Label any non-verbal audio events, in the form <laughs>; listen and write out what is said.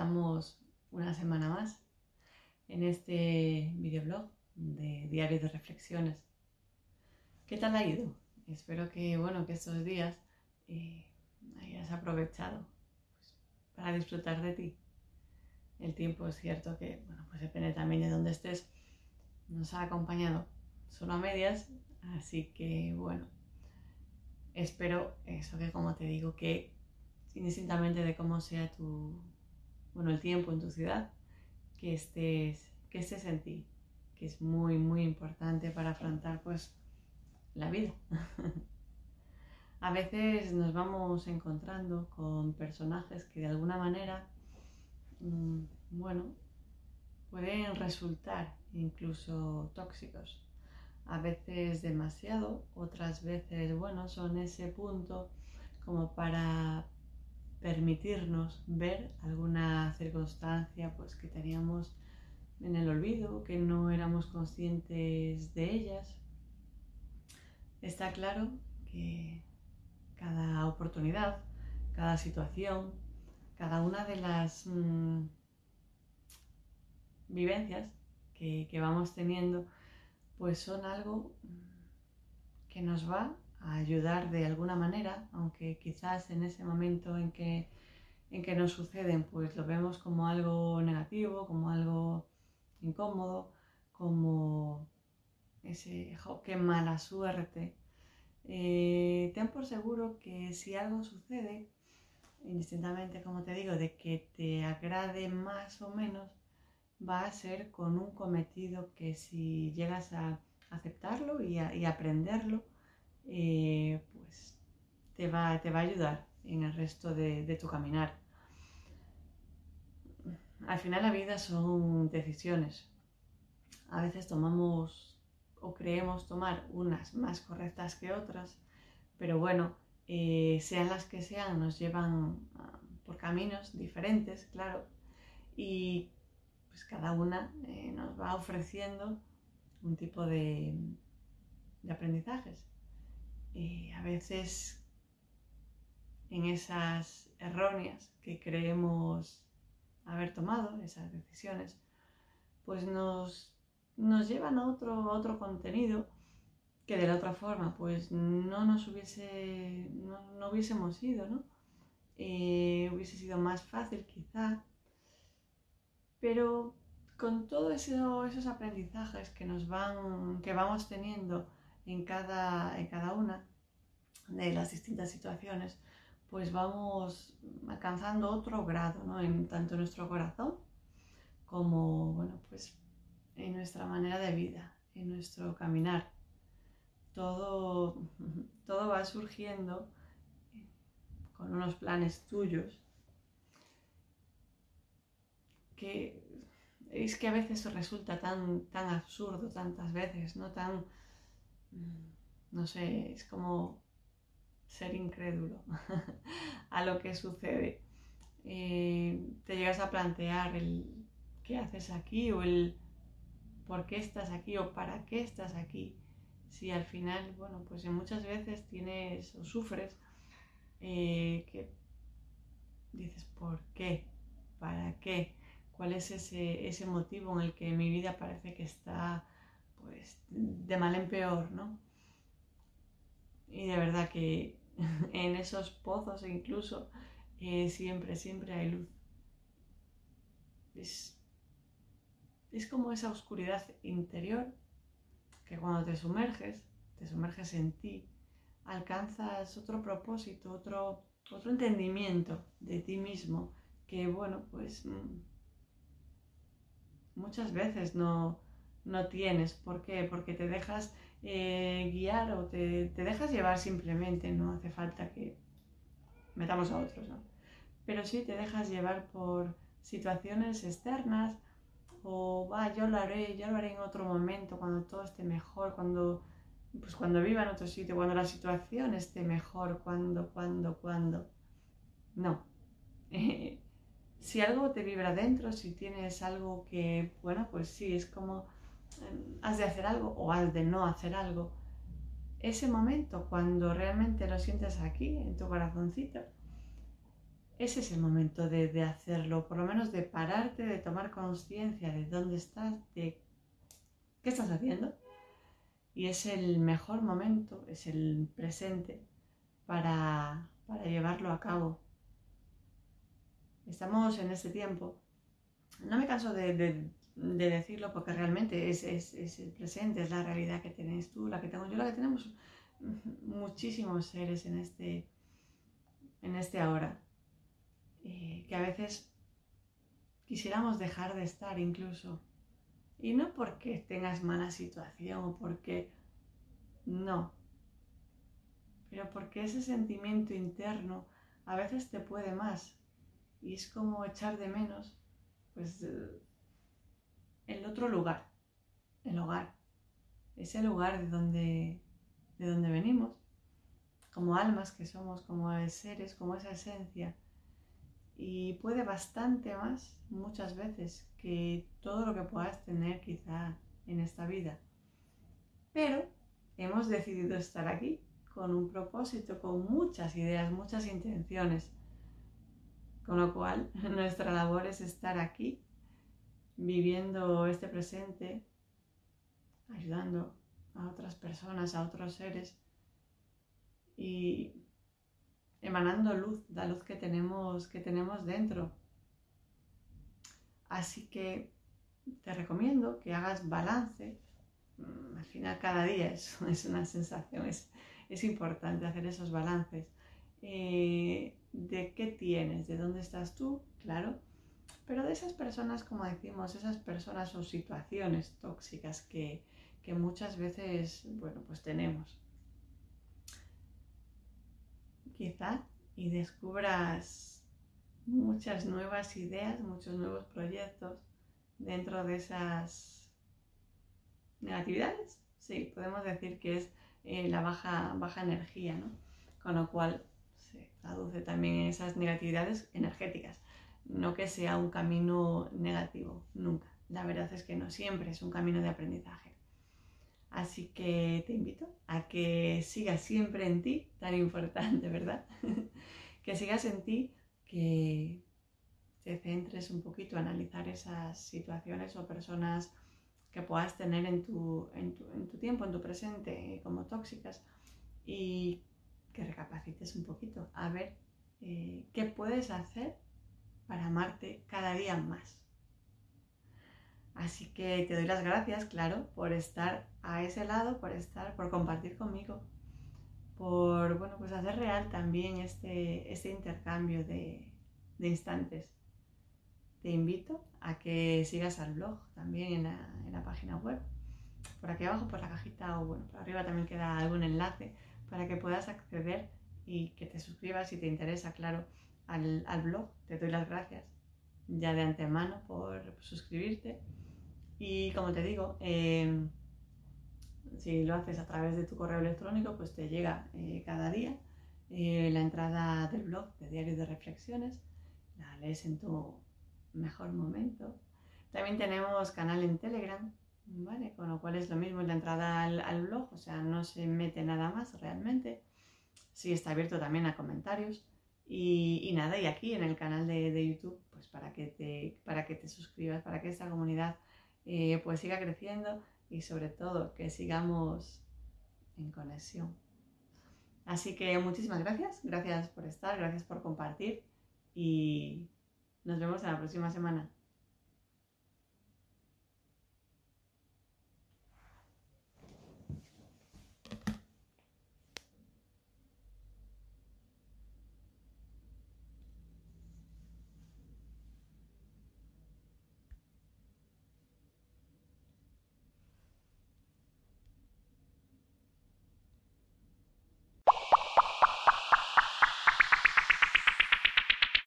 estamos una semana más en este videoblog de Diario de Reflexiones. ¿Qué tal ha ido? Espero que, bueno, que estos días eh, hayas aprovechado pues, para disfrutar de ti. El tiempo es cierto que, bueno, pues depende también de dónde estés. Nos ha acompañado solo a medias, así que, bueno, espero eso que, como te digo, que indistintamente de cómo sea tu, bueno, el tiempo en tu ciudad, que estés, que estés en ti, que es muy, muy importante para afrontar, pues, la vida. <laughs> A veces nos vamos encontrando con personajes que de alguna manera, mm, bueno, pueden resultar incluso tóxicos. A veces demasiado, otras veces, bueno, son ese punto como para permitirnos ver alguna circunstancia pues, que teníamos en el olvido, que no éramos conscientes de ellas. Está claro que cada oportunidad, cada situación, cada una de las mm, vivencias que, que vamos teniendo, pues son algo que nos va a ayudar de alguna manera, aunque quizás en ese momento en que, en que nos suceden, pues lo vemos como algo negativo, como algo incómodo, como ese, qué mala suerte. Eh, ten por seguro que si algo sucede, indistintamente, como te digo, de que te agrade más o menos, va a ser con un cometido que si llegas a aceptarlo y, a, y aprenderlo, eh, pues te va, te va a ayudar en el resto de, tu caminar. Al final la vida son decisiones. A veces tomamos o creemos tomar unas más correctas que otras, pero bueno, eh, sean las que sean, nos llevan ah, por caminos diferentes, claro, y pues cada una eh, nos va ofreciendo un tipo de aprendizajes. Y a veces en esas erróneas que creemos haber tomado, esas decisiones, pues nos, nos llevan a otro, otro contenido que de la otra forma pues no nos hubiese, no, hubiésemos ido, ¿no? Eh, hubiese sido más fácil quizá, pero con todos esos aprendizajes que nos van, que vamos teniendo en cada, en cada una de las distintas situaciones, pues vamos alcanzando otro grado, ¿no? En tanto nuestro corazón como, bueno, pues en nuestra manera de vida, en nuestro caminar. Todo, <laughs> todo va surgiendo con unos planes tuyos que es que a veces resulta tan, tan absurdo tantas veces, ¿no? Tan, no sé, es como ser incrédulo <laughs> a lo que sucede. Eh, te llegas a plantear el qué haces aquí o el por qué estás aquí o para qué estás aquí. Si al final, bueno, pues muchas veces tienes o sufres eh, que dices, ¿por qué? ¿Para qué? ¿Cuál es ese, ese motivo en el que mi vida parece que está pues de mal en peor, ¿no? Y de verdad que <laughs> en esos pozos incluso eh, siempre, siempre hay luz. Es, es como esa oscuridad interior que cuando te sumerges, te sumerges en ti, alcanzas otro propósito, otro, otro entendimiento de ti mismo que, bueno, pues mm, muchas veces no, no tienes. ¿Por qué? Porque te dejas eh, guiar o te, dejas llevar simplemente, no hace falta que metamos a otros, ¿no? Pero sí te dejas llevar por situaciones externas o va, yo lo haré, yo lo haré en otro momento, cuando todo esté mejor, cuando, pues cuando viva en otro sitio, cuando la situación esté mejor, cuando, cuando, cuando. No. <laughs> si algo te vibra dentro, si tienes algo que, bueno, pues sí, es como has de hacer algo o has de no hacer algo. Ese momento, cuando realmente lo sientes aquí, en tu corazoncito, ese es el momento de, hacerlo, por lo menos de pararte, de tomar conciencia de dónde estás, de qué estás haciendo. Y es el mejor momento, es el presente para, llevarlo a cabo. Estamos en este tiempo. No me canso de, decirlo porque realmente es, es, el presente, es la realidad que tienes tú, la que tengo yo, la que tenemos muchísimos seres en este, en este ahora. Eh, que a veces quisiéramos dejar de estar incluso. Y no porque tengas mala situación o porque no, pero porque ese sentimiento interno a veces te puede más y es como echar de menos pues el otro lugar, el hogar, ese lugar de donde, de donde venimos, como almas que somos, como seres, como esa esencia y puede bastante más muchas veces que todo lo que puedas tener quizá en esta vida. Pero hemos decidido estar aquí con un propósito, con muchas ideas, muchas intenciones. Con lo cual <laughs> nuestra labor es estar aquí, viviendo este presente, ayudando a otras personas, a otros seres y emanando luz, la luz que tenemos, que tenemos dentro. Así que te recomiendo que hagas balance. Mm, al final cada día es, <laughs> es una sensación, es, es, importante hacer esos balances. Eh, de qué tienes, de dónde estás tú, claro, pero de esas personas, como decimos, esas personas o situaciones tóxicas que, que muchas veces, bueno, pues tenemos quizá, y descubras muchas nuevas ideas, muchos nuevos proyectos dentro de esas negatividades. Sí, podemos decir que es eh, la baja, baja energía, ¿no? Con lo cual se traduce también en esas negatividades energéticas. No que sea un camino negativo, nunca. La verdad es que no siempre es un camino de aprendizaje. Así que te invito a que sigas siempre en ti, tan importante, ¿verdad? <laughs> que sigas en ti, que te centres un poquito a analizar esas situaciones o personas que puedas tener en tu, tiempo, en tu presente, como tóxicas, y que recapacites un poquito a ver eh, qué puedes hacer para amarte cada día más. Así que te doy las gracias, claro, por estar a ese lado, por estar, por compartir conmigo, por, bueno, pues hacer real también este, este intercambio de, instantes. Te invito a que sigas al blog también en la, página web. Por aquí abajo, por la cajita o bueno, por arriba también queda algún enlace para que puedas acceder y que te suscribas si te interesa, claro, al, al blog. Te doy las gracias ya de antemano por suscribirte y como te digo, em, si lo haces a través de tu correo electrónico, pues te llega eh, cada día eh, la entrada del blog de Diario de Reflexiones. La lees en tu mejor momento. También tenemos canal en Telegram, ¿vale? Con lo cual es lo mismo la entrada al, blog, o sea, no se mete nada más realmente. Sí está abierto también a comentarios. Y, nada, y aquí en el canal de, de, YouTube, pues para que, te, para que te suscribas, para que esta comunidad eh, pues siga creciendo y sobre todo que sigamos en conexión. Así que muchísimas gracias, gracias por estar, gracias por compartir y nos vemos en la próxima semana.